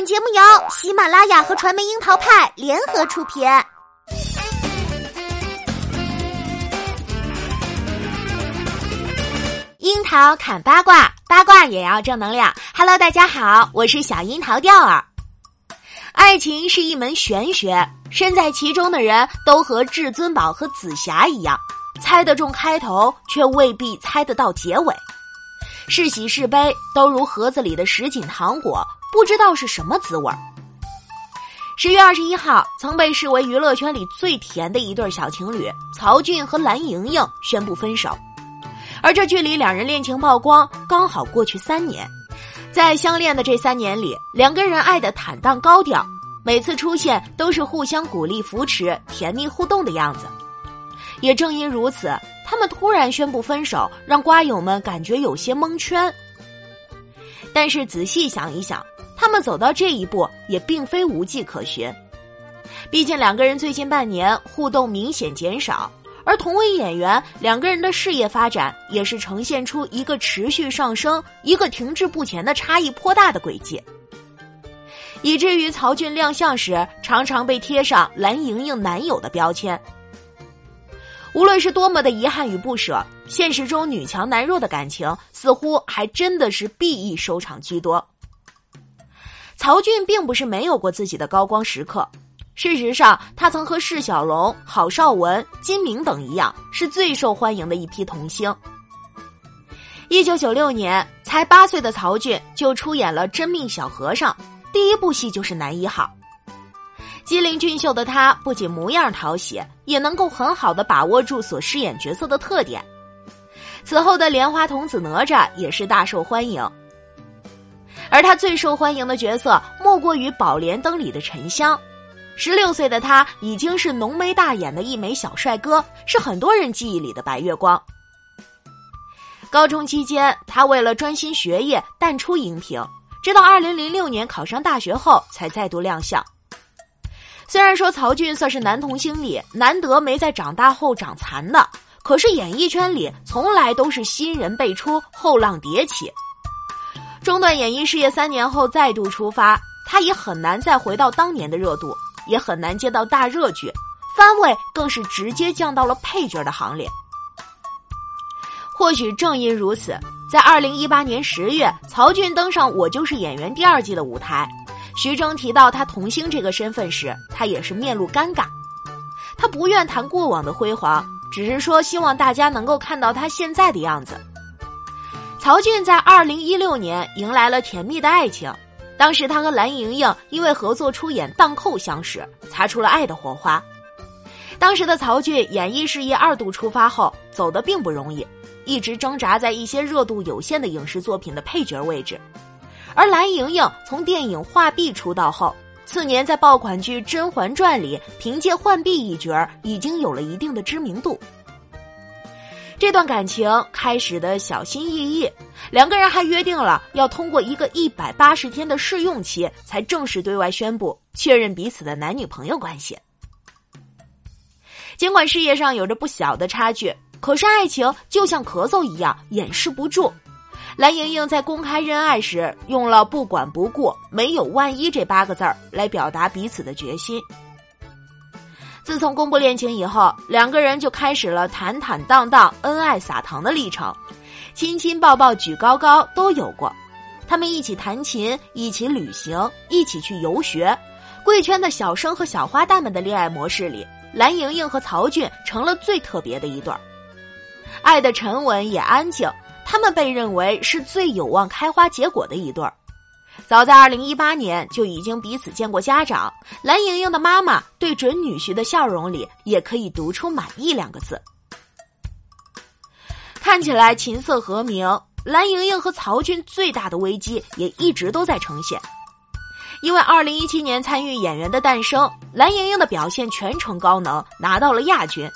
本节目由喜马拉雅和传媒樱桃派联合出品。樱桃砍八卦，八卦也要正能量。Hello，大家好，我是小樱桃调儿。爱情是一门玄学，身在其中的人都和至尊宝和紫霞一样，猜得中开头，却未必猜得到结尾。是喜是悲，都如盒子里的什锦糖果，不知道是什么滋味儿。十月二十一号，曾被视为娱乐圈里最甜的一对小情侣曹骏和蓝盈莹宣布分手，而这距离两人恋情曝光刚好过去三年。在相恋的这三年里，两个人爱的坦荡高调，每次出现都是互相鼓励扶持、甜蜜互动的样子。也正因如此。他们突然宣布分手，让瓜友们感觉有些蒙圈。但是仔细想一想，他们走到这一步也并非无迹可寻。毕竟两个人最近半年互动明显减少，而同为演员，两个人的事业发展也是呈现出一个持续上升、一个停滞不前的差异颇大的轨迹，以至于曹骏亮相时常常被贴上蓝盈莹男友的标签。无论是多么的遗憾与不舍，现实中女强男弱的感情似乎还真的是 B E 收场居多。曹骏并不是没有过自己的高光时刻，事实上，他曾和释小龙、郝邵文、金明等一样，是最受欢迎的一批童星。一九九六年，才八岁的曹骏就出演了《真命小和尚》，第一部戏就是男一号。机灵俊秀的他，不仅模样讨喜，也能够很好的把握住所饰演角色的特点。此后的莲花童子哪吒也是大受欢迎，而他最受欢迎的角色莫过于《宝莲灯》里的沉香。十六岁的他已经是浓眉大眼的一枚小帅哥，是很多人记忆里的白月光。高中期间，他为了专心学业淡出荧屏，直到二零零六年考上大学后才再度亮相。虽然说曹骏算是男童星里难得没在长大后长残的，可是演艺圈里从来都是新人辈出，后浪迭起。中断演艺事业三年后再度出发，他也很难再回到当年的热度，也很难接到大热剧，番位更是直接降到了配角的行列。或许正因如此，在二零一八年十月，曹骏登上《我就是演员》第二季的舞台。徐峥提到他童星这个身份时，他也是面露尴尬。他不愿谈过往的辉煌，只是说希望大家能够看到他现在的样子。曹骏在二零一六年迎来了甜蜜的爱情，当时他和蓝盈莹因为合作出演《荡寇》相识，擦出了爱的火花。当时的曹骏演艺事业二度出发后，走得并不容易，一直挣扎在一些热度有限的影视作品的配角位置。而蓝盈莹从电影《画壁》出道后，次年在爆款剧《甄嬛传》里凭借浣碧一角已经有了一定的知名度。这段感情开始的小心翼翼，两个人还约定了要通过一个一百八十天的试用期，才正式对外宣布确认彼此的男女朋友关系。尽管事业上有着不小的差距，可是爱情就像咳嗽一样掩饰不住。蓝盈莹在公开认爱时用了“不管不顾，没有万一”这八个字儿来表达彼此的决心。自从公布恋情以后，两个人就开始了坦坦荡荡、恩爱撒糖的历程，亲亲抱抱、举高高都有过。他们一起弹琴，一起旅行，一起去游学。贵圈的小生和小花旦们的恋爱模式里，蓝盈莹和曹骏成了最特别的一对儿，爱的沉稳也安静。他们被认为是最有望开花结果的一对儿，早在二零一八年就已经彼此见过家长。蓝盈莹的妈妈对准女婿的笑容里也可以读出满意两个字。看起来琴瑟和鸣，蓝盈莹和曹骏最大的危机也一直都在呈现，因为二零一七年参与《演员的诞生》，蓝盈莹的表现全程高能，拿到了亚军。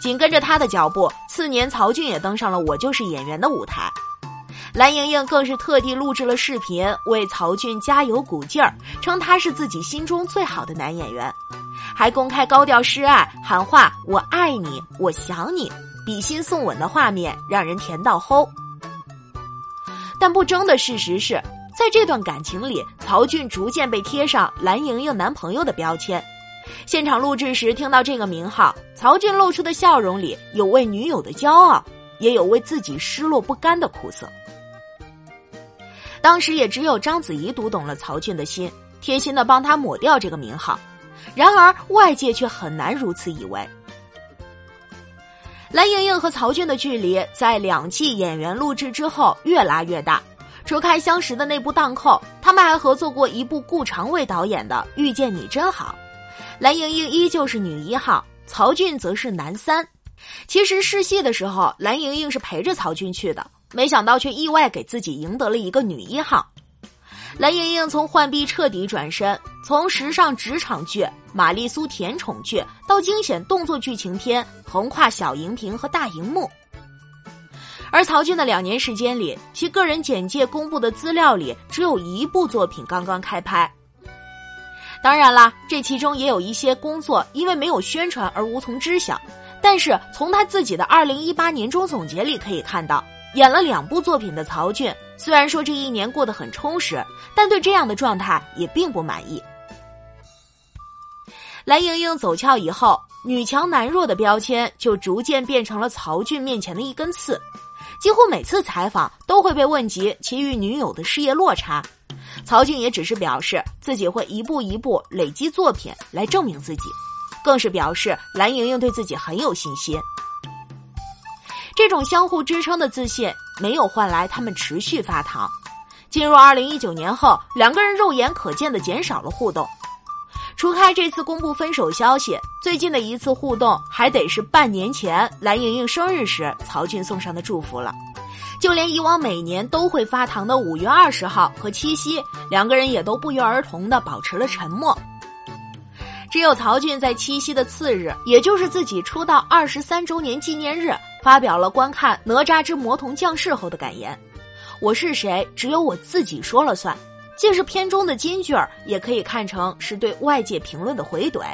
紧跟着他的脚步，次年曹骏也登上了《我就是演员》的舞台，蓝盈莹更是特地录制了视频为曹骏加油鼓劲儿，称他是自己心中最好的男演员，还公开高调示爱，喊话“我爱你，我想你”，比心送吻的画面让人甜到齁。但不争的事实是，在这段感情里，曹骏逐渐被贴上蓝莹莹男朋友的标签。现场录制时听到这个名号，曹骏露出的笑容里有为女友的骄傲，也有为自己失落不甘的苦涩。当时也只有章子怡读懂了曹骏的心，贴心的帮他抹掉这个名号。然而外界却很难如此以为。蓝盈莹和曹骏的距离在两季演员录制之后越拉越大。除开相识的那部《荡寇》，他们还合作过一部顾长卫导演的《遇见你真好》。蓝盈莹依旧是女一号，曹骏则是男三。其实试戏的时候，蓝盈莹是陪着曹骏去的，没想到却意外给自己赢得了一个女一号。蓝盈莹从浣碧彻底转身，从时尚职场剧、玛丽苏甜宠剧到惊险动作剧情片，横跨小荧屏和大荧幕。而曹骏的两年时间里，其个人简介公布的资料里只有一部作品刚刚开拍。当然啦，这其中也有一些工作因为没有宣传而无从知晓。但是从他自己的二零一八年终总结里可以看到，演了两部作品的曹骏，虽然说这一年过得很充实，但对这样的状态也并不满意。蓝盈莹走俏以后，女强男弱的标签就逐渐变成了曹骏面前的一根刺。几乎每次采访都会被问及其与女友的事业落差，曹骏也只是表示自己会一步一步累积作品来证明自己，更是表示蓝盈莹对自己很有信心。这种相互支撑的自信没有换来他们持续发糖。进入二零一九年后，两个人肉眼可见的减少了互动。除开这次公布分手消息，最近的一次互动还得是半年前蓝盈莹生日时曹骏送上的祝福了。就连以往每年都会发糖的五月二十号和七夕，两个人也都不约而同的保持了沉默。只有曹骏在七夕的次日，也就是自己出道二十三周年纪念日，发表了观看《哪吒之魔童降世》后的感言：“我是谁，只有我自己说了算。”既是片中的金句儿，也可以看成是对外界评论的回怼。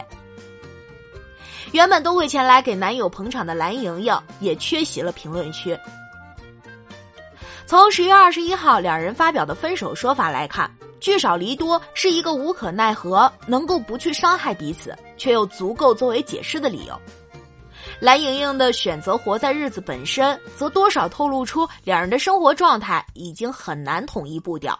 原本都会前来给男友捧场的蓝盈莹，也缺席了评论区。从十月二十一号两人发表的分手说法来看，聚少离多是一个无可奈何，能够不去伤害彼此，却又足够作为解释的理由。蓝盈莹的选择活在日子本身，则多少透露出两人的生活状态已经很难统一步调。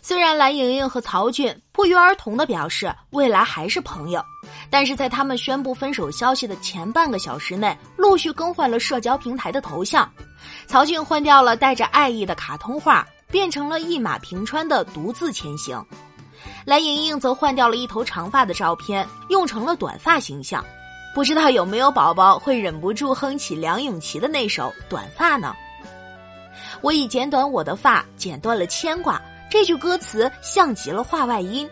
虽然蓝盈莹和曹骏不约而同的表示未来还是朋友，但是在他们宣布分手消息的前半个小时内，陆续更换了社交平台的头像。曹骏换掉了带着爱意的卡通画，变成了一马平川的独自前行；蓝盈莹则换掉了一头长发的照片，用成了短发形象。不知道有没有宝宝会忍不住哼起梁咏琪的那首《短发》呢？我已剪短我的发，剪断了牵挂。这句歌词像极了话外音。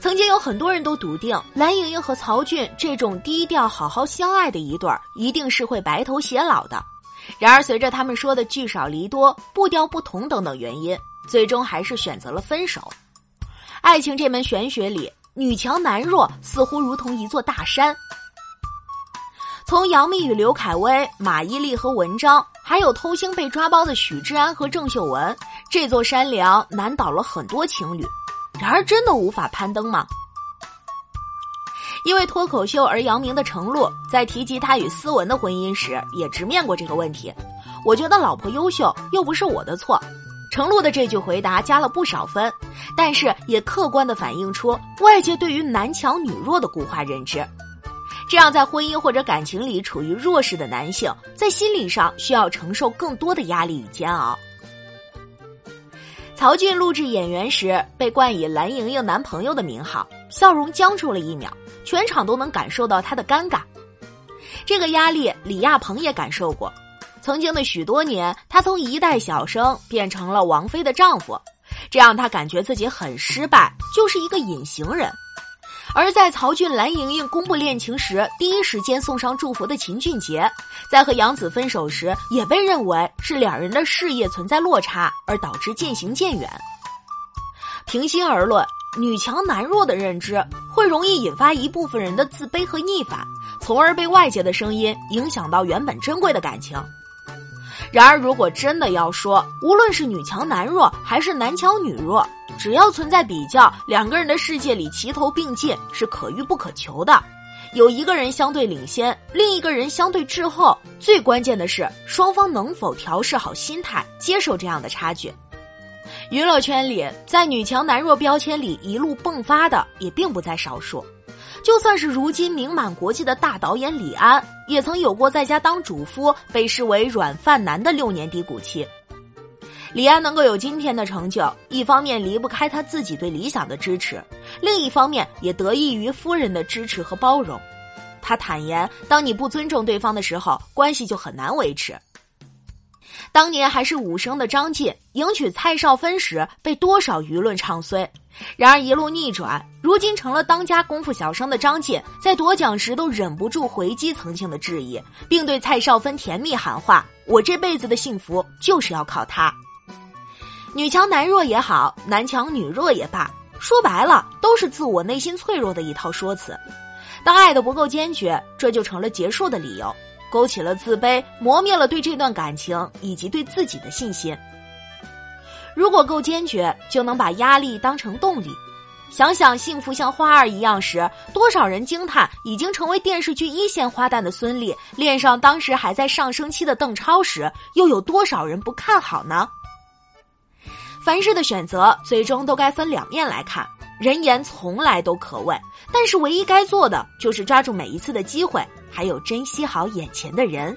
曾经有很多人都笃定蓝盈莹和曹骏这种低调好好相爱的一对儿，一定是会白头偕老的。然而，随着他们说的聚少离多、步调不同等等原因，最终还是选择了分手。爱情这门玄学里，女强男弱似乎如同一座大山。从杨幂与刘恺威、马伊琍和文章，还有偷腥被抓包的许志安和郑秀文。这座山梁难倒了很多情侣，然而真的无法攀登吗？因为脱口秀而扬名的程璐，在提及他与思文的婚姻时，也直面过这个问题。我觉得老婆优秀又不是我的错。程璐的这句回答加了不少分，但是也客观的反映出外界对于男强女弱的固化认知。这样，在婚姻或者感情里处于弱势的男性，在心理上需要承受更多的压力与煎熬。曹骏录制演员时被冠以蓝盈莹男朋友的名号，笑容僵住了一秒，全场都能感受到他的尴尬。这个压力，李亚鹏也感受过。曾经的许多年，他从一代小生变成了王菲的丈夫，这让他感觉自己很失败，就是一个隐形人。而在曹骏、蓝盈莹公布恋情时，第一时间送上祝福的秦俊杰，在和杨紫分手时，也被认为是两人的事业存在落差，而导致渐行渐远。平心而论，女强男弱的认知会容易引发一部分人的自卑和逆反，从而被外界的声音影响到原本珍贵的感情。然而，如果真的要说，无论是女强男弱还是男强女弱，只要存在比较，两个人的世界里齐头并进是可遇不可求的。有一个人相对领先，另一个人相对滞后，最关键的是双方能否调试好心态，接受这样的差距。娱乐圈里，在女强男弱标签里一路迸发的也并不在少数。就算是如今名满国际的大导演李安，也曾有过在家当主夫、被视为软饭男的六年低谷期。李安能够有今天的成就，一方面离不开他自己对理想的支持，另一方面也得益于夫人的支持和包容。他坦言，当你不尊重对方的时候，关系就很难维持。当年还是武生的张晋迎娶蔡少芬时，被多少舆论唱衰。然而一路逆转，如今成了当家功夫小生的张晋，在夺奖时都忍不住回击曾经的质疑，并对蔡少芬甜蜜喊话：“我这辈子的幸福就是要靠她。”女强男弱也好，男强女弱也罢，说白了都是自我内心脆弱的一套说辞。当爱的不够坚决，这就成了结束的理由，勾起了自卑，磨灭了对这段感情以及对自己的信心。如果够坚决，就能把压力当成动力。想想幸福像花儿一样时，多少人惊叹已经成为电视剧一线花旦的孙俪恋上当时还在上升期的邓超时，又有多少人不看好呢？凡事的选择，最终都该分两面来看。人言从来都可畏，但是唯一该做的就是抓住每一次的机会，还有珍惜好眼前的人。